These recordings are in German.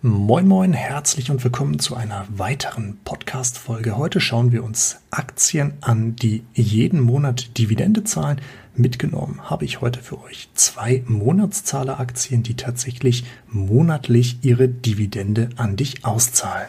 Moin Moin, herzlich und willkommen zu einer weiteren Podcast-Folge. Heute schauen wir uns Aktien an, die jeden Monat Dividende zahlen. Mitgenommen habe ich heute für euch zwei Monatszahler-Aktien, die tatsächlich monatlich ihre Dividende an dich auszahlen.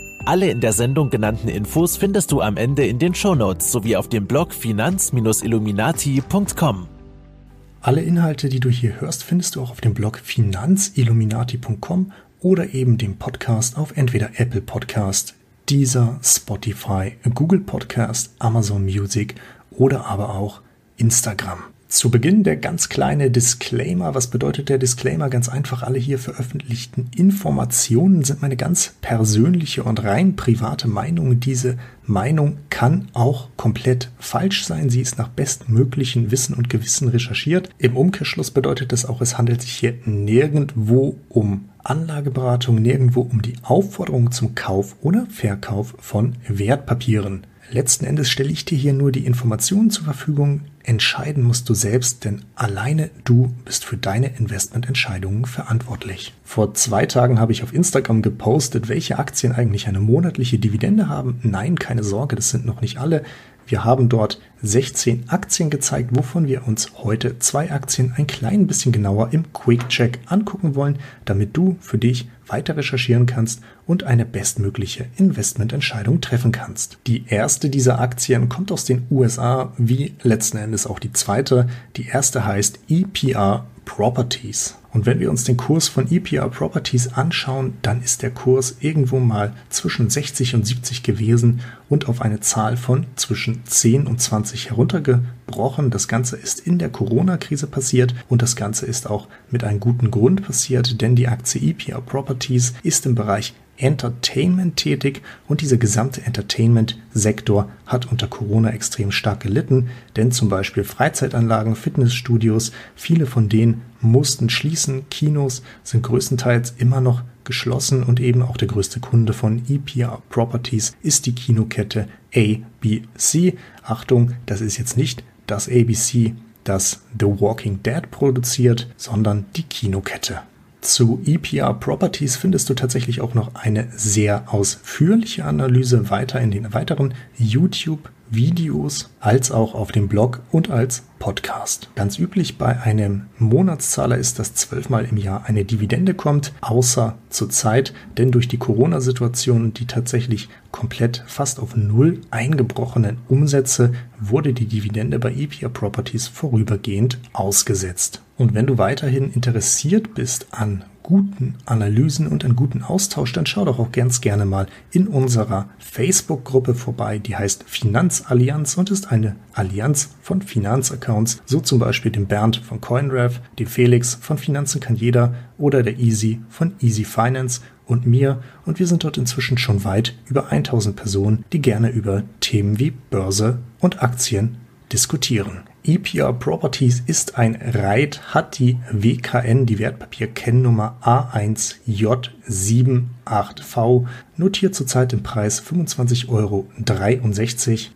Alle in der Sendung genannten Infos findest du am Ende in den Shownotes sowie auf dem Blog finanz-illuminati.com. Alle Inhalte, die du hier hörst, findest du auch auf dem Blog finanzilluminati.com oder eben dem Podcast auf entweder Apple Podcast, Deezer, Spotify, Google Podcast, Amazon Music oder aber auch Instagram. Zu Beginn der ganz kleine Disclaimer. Was bedeutet der Disclaimer? Ganz einfach, alle hier veröffentlichten Informationen sind meine ganz persönliche und rein private Meinung. Diese Meinung kann auch komplett falsch sein. Sie ist nach bestmöglichen Wissen und Gewissen recherchiert. Im Umkehrschluss bedeutet das auch, es handelt sich hier nirgendwo um Anlageberatung, nirgendwo um die Aufforderung zum Kauf oder Verkauf von Wertpapieren. Letzten Endes stelle ich dir hier nur die Informationen zur Verfügung. Entscheiden musst du selbst, denn alleine du bist für deine Investmententscheidungen verantwortlich. Vor zwei Tagen habe ich auf Instagram gepostet, welche Aktien eigentlich eine monatliche Dividende haben. Nein, keine Sorge, das sind noch nicht alle. Wir haben dort 16 Aktien gezeigt, wovon wir uns heute zwei Aktien ein klein bisschen genauer im Quick Check angucken wollen, damit du für dich weiter recherchieren kannst und eine bestmögliche Investmententscheidung treffen kannst. Die erste dieser Aktien kommt aus den USA, wie letzten Endes auch die zweite. Die erste heißt EPR Properties. Und wenn wir uns den Kurs von EPR Properties anschauen, dann ist der Kurs irgendwo mal zwischen 60 und 70 gewesen und auf eine Zahl von zwischen 10 und 20 heruntergebrochen. Das Ganze ist in der Corona-Krise passiert und das Ganze ist auch mit einem guten Grund passiert, denn die Aktie EPR Properties ist im Bereich Entertainment tätig und dieser gesamte Entertainment-Sektor hat unter Corona extrem stark gelitten, denn zum Beispiel Freizeitanlagen, Fitnessstudios, viele von denen mussten schließen, Kinos sind größtenteils immer noch geschlossen und eben auch der größte Kunde von EPR Properties ist die Kinokette ABC. Achtung, das ist jetzt nicht das ABC, das The Walking Dead produziert, sondern die Kinokette. Zu EPR Properties findest du tatsächlich auch noch eine sehr ausführliche Analyse weiter in den weiteren YouTube-Videos als auch auf dem Blog und als Podcast. Ganz üblich bei einem Monatszahler ist, dass zwölfmal im Jahr eine Dividende kommt, außer zur Zeit, denn durch die Corona-Situation, die tatsächlich komplett fast auf Null eingebrochenen Umsätze, wurde die Dividende bei EPR Properties vorübergehend ausgesetzt. Und wenn du weiterhin interessiert bist an guten Analysen und einen guten Austausch, dann schau doch auch ganz gerne mal in unserer Facebook-Gruppe vorbei, die heißt Finanzallianz und ist eine Allianz von Finanzaccounts, so zum Beispiel dem Bernd von CoinRev, dem Felix von Finanzen kann jeder oder der Easy von Easy Finance und mir. Und wir sind dort inzwischen schon weit über 1000 Personen, die gerne über Themen wie Börse und Aktien diskutieren. EPR Properties ist ein REIT, hat die WKN, die Wertpapierkennnummer A1J78V, notiert zurzeit im Preis 25,63 Euro,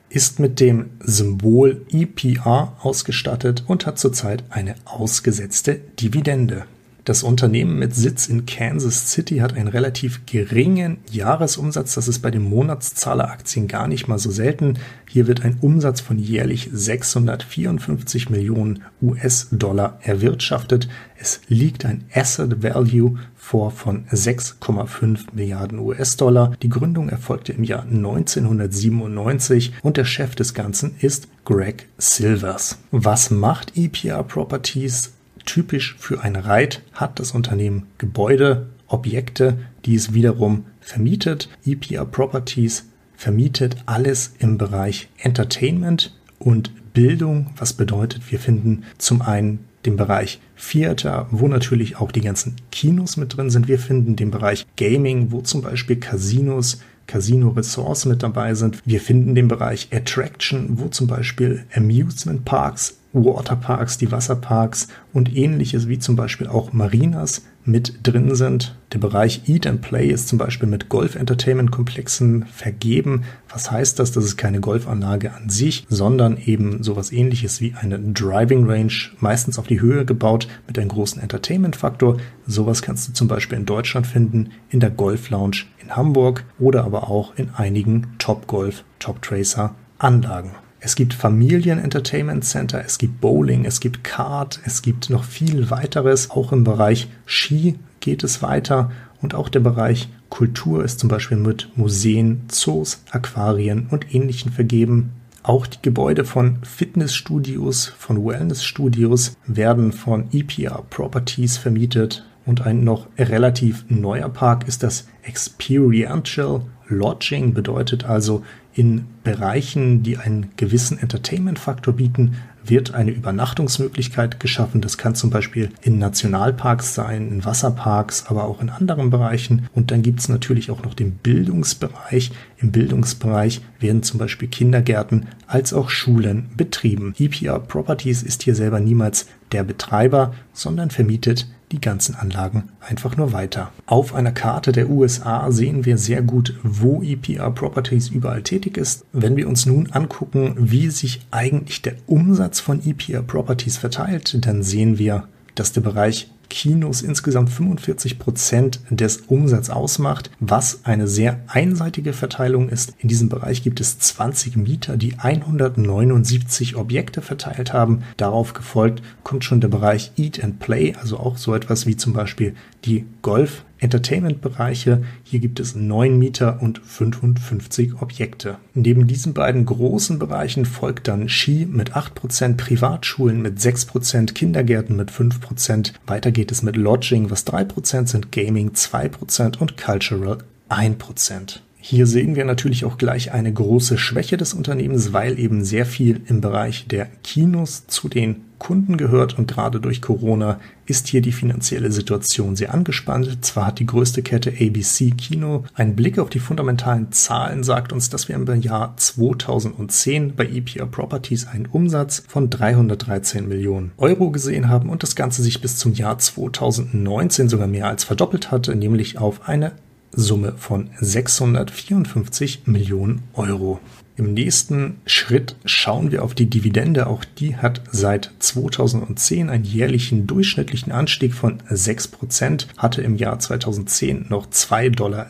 ist mit dem Symbol EPR ausgestattet und hat zurzeit eine ausgesetzte Dividende. Das Unternehmen mit Sitz in Kansas City hat einen relativ geringen Jahresumsatz. Das ist bei den Monatszahleraktien gar nicht mal so selten. Hier wird ein Umsatz von jährlich 654 Millionen US-Dollar erwirtschaftet. Es liegt ein Asset Value vor von 6,5 Milliarden US-Dollar. Die Gründung erfolgte im Jahr 1997 und der Chef des Ganzen ist Greg Silvers. Was macht EPR Properties? Typisch für ein Reit hat das Unternehmen Gebäude, Objekte, die es wiederum vermietet. EPR Properties vermietet alles im Bereich Entertainment und Bildung, was bedeutet, wir finden zum einen den Bereich Theater, wo natürlich auch die ganzen Kinos mit drin sind. Wir finden den Bereich Gaming, wo zum Beispiel Casinos Casino Resorts mit dabei sind. Wir finden den Bereich Attraction, wo zum Beispiel Amusement Parks Waterparks, die Wasserparks und ähnliches wie zum Beispiel auch Marinas mit drin sind. Der Bereich Eat and Play ist zum Beispiel mit Golf-Entertainment-Komplexen vergeben. Was heißt das? Das ist keine Golfanlage an sich, sondern eben sowas ähnliches wie eine Driving Range, meistens auf die Höhe gebaut mit einem großen Entertainment-Faktor. Sowas kannst du zum Beispiel in Deutschland finden, in der Golf Lounge in Hamburg oder aber auch in einigen Top Golf, Top Tracer Anlagen. Es gibt Familien-Entertainment Center, es gibt Bowling, es gibt Kart, es gibt noch viel weiteres. Auch im Bereich Ski geht es weiter und auch der Bereich Kultur ist zum Beispiel mit Museen, Zoos, Aquarien und Ähnlichem vergeben. Auch die Gebäude von Fitnessstudios, von Wellnessstudios werden von EPR Properties vermietet. Und ein noch relativ neuer Park ist das Experiential Lodging, bedeutet also in Bereichen, die einen gewissen Entertainment-Faktor bieten, wird eine Übernachtungsmöglichkeit geschaffen. Das kann zum Beispiel in Nationalparks sein, in Wasserparks, aber auch in anderen Bereichen. Und dann gibt es natürlich auch noch den Bildungsbereich. Im Bildungsbereich werden zum Beispiel Kindergärten als auch Schulen betrieben. EPR Properties ist hier selber niemals der Betreiber, sondern vermietet die ganzen Anlagen einfach nur weiter. Auf einer Karte der USA sehen wir sehr gut, wo EPR Properties überall tätig ist. Wenn wir uns nun angucken, wie sich eigentlich der Umsatz von EPR Properties verteilt, dann sehen wir, dass der Bereich Kinos insgesamt 45 Prozent des Umsatzes ausmacht, was eine sehr einseitige Verteilung ist. In diesem Bereich gibt es 20 Mieter, die 179 Objekte verteilt haben. Darauf gefolgt kommt schon der Bereich Eat and Play, also auch so etwas wie zum Beispiel die Golf Entertainment-Bereiche. Hier gibt es neun Mieter und 55 Objekte. Neben diesen beiden großen Bereichen folgt dann Ski mit 8%, Privatschulen mit 6%, Kindergärten mit 5%. Weiter geht es mit Lodging, was 3% sind, Gaming 2% und Cultural 1%. Hier sehen wir natürlich auch gleich eine große Schwäche des Unternehmens, weil eben sehr viel im Bereich der Kinos zu den Kunden gehört und gerade durch Corona ist hier die finanzielle Situation sehr angespannt. Zwar hat die größte Kette ABC Kino ein Blick auf die fundamentalen Zahlen sagt uns, dass wir im Jahr 2010 bei EPR Properties einen Umsatz von 313 Millionen Euro gesehen haben und das Ganze sich bis zum Jahr 2019 sogar mehr als verdoppelt hatte, nämlich auf eine Summe von 654 Millionen Euro. Im nächsten Schritt schauen wir auf die Dividende. Auch die hat seit 2010 einen jährlichen durchschnittlichen Anstieg von 6%, hatte im Jahr 2010 noch 2,60 Dollar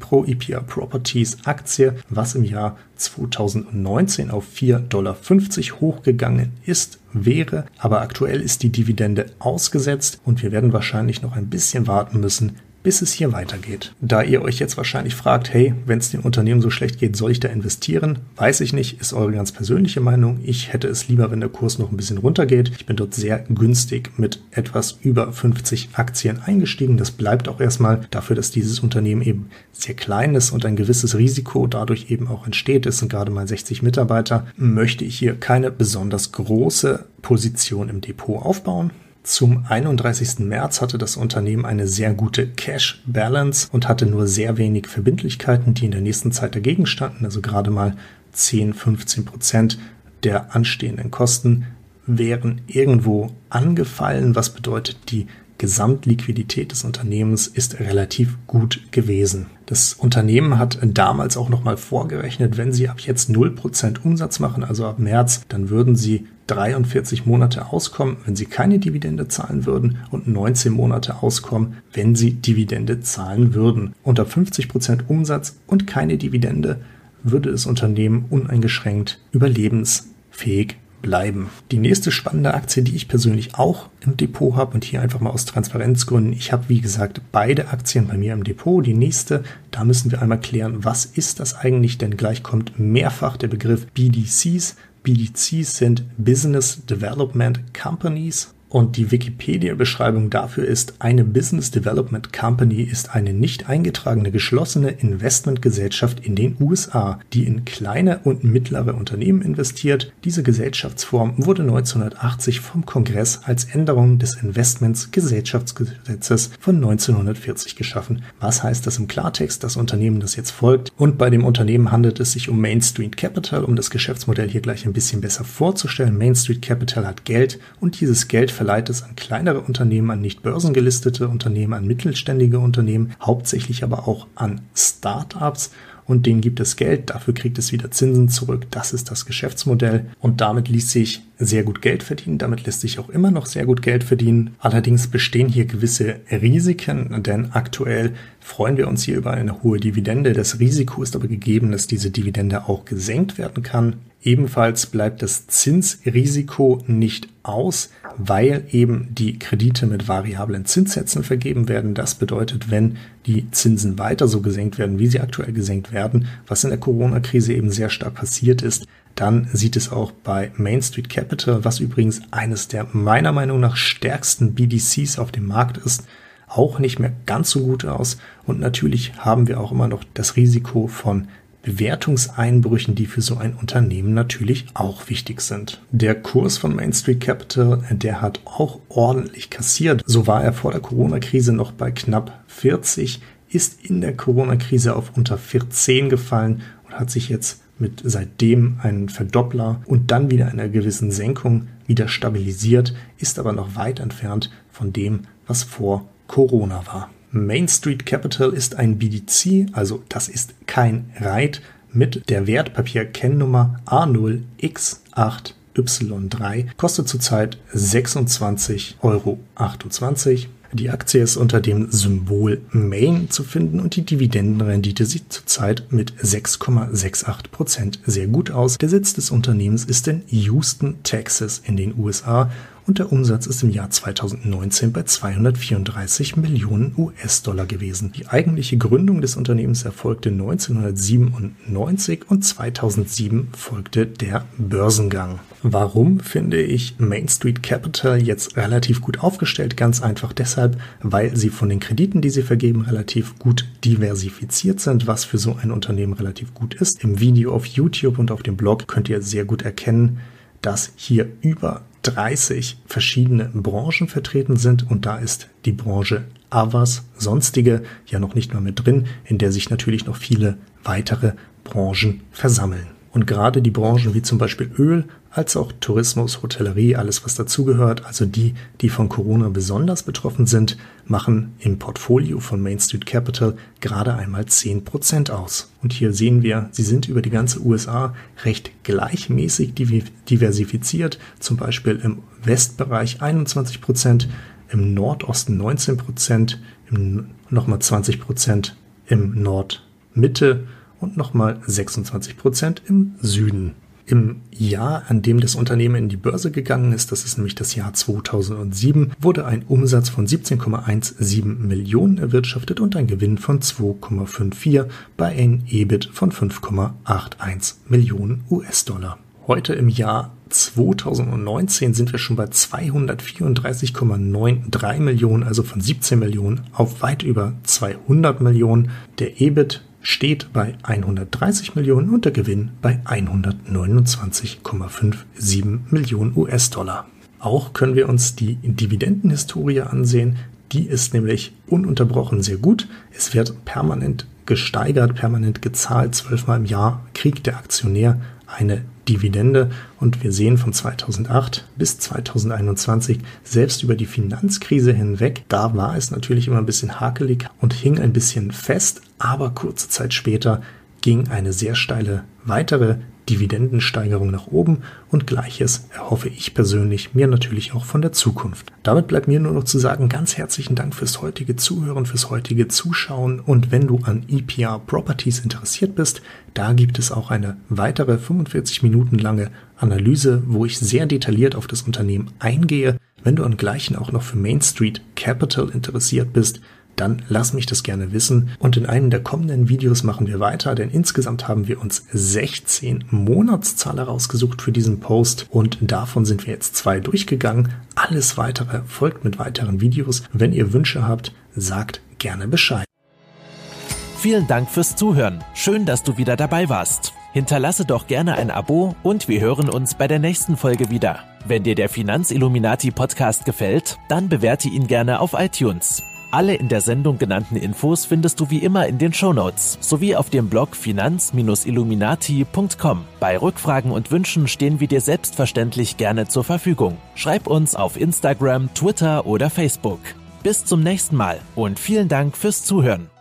pro EPR Properties Aktie, was im Jahr 2019 auf 4,50 Dollar hochgegangen ist, wäre. Aber aktuell ist die Dividende ausgesetzt und wir werden wahrscheinlich noch ein bisschen warten müssen, bis es hier weitergeht. Da ihr euch jetzt wahrscheinlich fragt, hey, wenn es dem Unternehmen so schlecht geht, soll ich da investieren? Weiß ich nicht, ist eure ganz persönliche Meinung. Ich hätte es lieber, wenn der Kurs noch ein bisschen runtergeht. Ich bin dort sehr günstig mit etwas über 50 Aktien eingestiegen. Das bleibt auch erstmal dafür, dass dieses Unternehmen eben sehr klein ist und ein gewisses Risiko dadurch eben auch entsteht. Es sind gerade mal 60 Mitarbeiter. Möchte ich hier keine besonders große Position im Depot aufbauen. Zum 31. März hatte das Unternehmen eine sehr gute Cash Balance und hatte nur sehr wenig Verbindlichkeiten, die in der nächsten Zeit dagegen standen. Also gerade mal 10, 15 Prozent der anstehenden Kosten wären irgendwo angefallen, was bedeutet, die Gesamtliquidität des Unternehmens ist relativ gut gewesen. Das Unternehmen hat damals auch nochmal vorgerechnet, wenn sie ab jetzt 0% Umsatz machen, also ab März, dann würden sie 43 Monate auskommen, wenn sie keine Dividende zahlen würden und 19 Monate auskommen, wenn sie Dividende zahlen würden. Unter 50% Umsatz und keine Dividende würde das Unternehmen uneingeschränkt überlebensfähig bleiben. Die nächste spannende Aktie, die ich persönlich auch im Depot habe und hier einfach mal aus Transparenzgründen, ich habe wie gesagt beide Aktien bei mir im Depot. Die nächste, da müssen wir einmal klären, was ist das eigentlich, denn gleich kommt mehrfach der Begriff BDCs. BDCs sind Business Development Companies Und die Wikipedia-Beschreibung dafür ist, eine Business Development Company ist eine nicht eingetragene geschlossene Investmentgesellschaft in den USA, die in kleine und mittlere Unternehmen investiert. Diese Gesellschaftsform wurde 1980 vom Kongress als Änderung des Investments Gesellschaftsgesetzes von 1940 geschaffen. Was heißt das im Klartext? Das Unternehmen, das jetzt folgt. Und bei dem Unternehmen handelt es sich um Main Street Capital, um das Geschäftsmodell hier gleich ein bisschen besser vorzustellen. Main Street Capital hat Geld und dieses Geld verleiht es an kleinere Unternehmen, an nicht börsengelistete Unternehmen, an mittelständige Unternehmen, hauptsächlich aber auch an Startups und denen gibt es Geld, dafür kriegt es wieder Zinsen zurück. Das ist das Geschäftsmodell und damit ließ sich sehr gut Geld verdienen. Damit lässt sich auch immer noch sehr gut Geld verdienen. Allerdings bestehen hier gewisse Risiken, denn aktuell freuen wir uns hier über eine hohe Dividende. Das Risiko ist aber gegeben, dass diese Dividende auch gesenkt werden kann. Ebenfalls bleibt das Zinsrisiko nicht aus, weil eben die Kredite mit variablen Zinssätzen vergeben werden. Das bedeutet, wenn die Zinsen weiter so gesenkt werden, wie sie aktuell gesenkt werden, was in der Corona-Krise eben sehr stark passiert ist, dann sieht es auch bei Main Street Capital, was übrigens eines der meiner Meinung nach stärksten BDCs auf dem Markt ist, auch nicht mehr ganz so gut aus. Und natürlich haben wir auch immer noch das Risiko von Bewertungseinbrüchen, die für so ein Unternehmen natürlich auch wichtig sind. Der Kurs von Main Street Capital, der hat auch ordentlich kassiert. So war er vor der Corona-Krise noch bei knapp 40, ist in der Corona-Krise auf unter 14 gefallen und hat sich jetzt mit seitdem einen Verdoppler und dann wieder einer gewissen Senkung wieder stabilisiert, ist aber noch weit entfernt von dem, was vor Corona war. Main Street Capital ist ein BDC, also das ist kein REIT, mit der Wertpapierkennnummer A0X8Y3, kostet zurzeit 26,28 Euro. Die Aktie ist unter dem Symbol MAIN zu finden und die Dividendenrendite sieht zurzeit mit 6,68 Prozent sehr gut aus. Der Sitz des Unternehmens ist in Houston, Texas in den USA und der Umsatz ist im Jahr 2019 bei 234 Millionen US-Dollar gewesen. Die eigentliche Gründung des Unternehmens erfolgte 1997 und 2007 folgte der Börsengang. Warum finde ich Main Street Capital jetzt relativ gut aufgestellt? Ganz einfach deshalb, weil sie von den Krediten, die sie vergeben, relativ gut diversifiziert sind, was für so ein Unternehmen relativ gut ist. Im Video auf YouTube und auf dem Blog könnt ihr sehr gut erkennen, dass hier über 30 verschiedene Branchen vertreten sind und da ist die Branche Avas, sonstige ja noch nicht mal mit drin, in der sich natürlich noch viele weitere Branchen versammeln. Und gerade die Branchen wie zum Beispiel Öl, als auch Tourismus, Hotellerie, alles was dazugehört, also die, die von Corona besonders betroffen sind, machen im Portfolio von Main Street Capital gerade einmal 10% aus. Und hier sehen wir, sie sind über die ganze USA recht gleichmäßig diversifiziert, zum Beispiel im Westbereich 21%, im Nordosten 19%, im nochmal 20% im Nordmitte und nochmal 26 Prozent im Süden. Im Jahr, an dem das Unternehmen in die Börse gegangen ist, das ist nämlich das Jahr 2007, wurde ein Umsatz von 17,17 Millionen erwirtschaftet und ein Gewinn von 2,54 bei einem EBIT von 5,81 Millionen US-Dollar. Heute im Jahr 2019 sind wir schon bei 234,93 Millionen, also von 17 Millionen auf weit über 200 Millionen. Der EBIT steht bei 130 Millionen und der Gewinn bei 129,57 Millionen US-Dollar. Auch können wir uns die Dividendenhistorie ansehen. Die ist nämlich ununterbrochen sehr gut. Es wird permanent gesteigert, permanent gezahlt. Zwölfmal im Jahr kriegt der Aktionär eine Dividende. Und wir sehen von 2008 bis 2021 selbst über die Finanzkrise hinweg, da war es natürlich immer ein bisschen hakelig und hing ein bisschen fest, aber kurze Zeit später ging eine sehr steile weitere Dividendensteigerung nach oben und gleiches erhoffe ich persönlich mir natürlich auch von der Zukunft. Damit bleibt mir nur noch zu sagen, ganz herzlichen Dank fürs heutige Zuhören, fürs heutige Zuschauen und wenn du an EPR Properties interessiert bist, da gibt es auch eine weitere 45 Minuten lange Analyse, wo ich sehr detailliert auf das Unternehmen eingehe. Wenn du an gleichen auch noch für Main Street Capital interessiert bist, dann lass mich das gerne wissen. Und in einem der kommenden Videos machen wir weiter, denn insgesamt haben wir uns 16 Monatszahler rausgesucht für diesen Post und davon sind wir jetzt zwei durchgegangen. Alles weitere folgt mit weiteren Videos. Wenn ihr Wünsche habt, sagt gerne Bescheid. Vielen Dank fürs Zuhören. Schön, dass du wieder dabei warst. Hinterlasse doch gerne ein Abo und wir hören uns bei der nächsten Folge wieder. Wenn dir der Finanzilluminati Podcast gefällt, dann bewerte ihn gerne auf iTunes. Alle in der Sendung genannten Infos findest du wie immer in den Shownotes sowie auf dem Blog finanz-illuminati.com. Bei Rückfragen und Wünschen stehen wir dir selbstverständlich gerne zur Verfügung. Schreib uns auf Instagram, Twitter oder Facebook. Bis zum nächsten Mal und vielen Dank fürs Zuhören.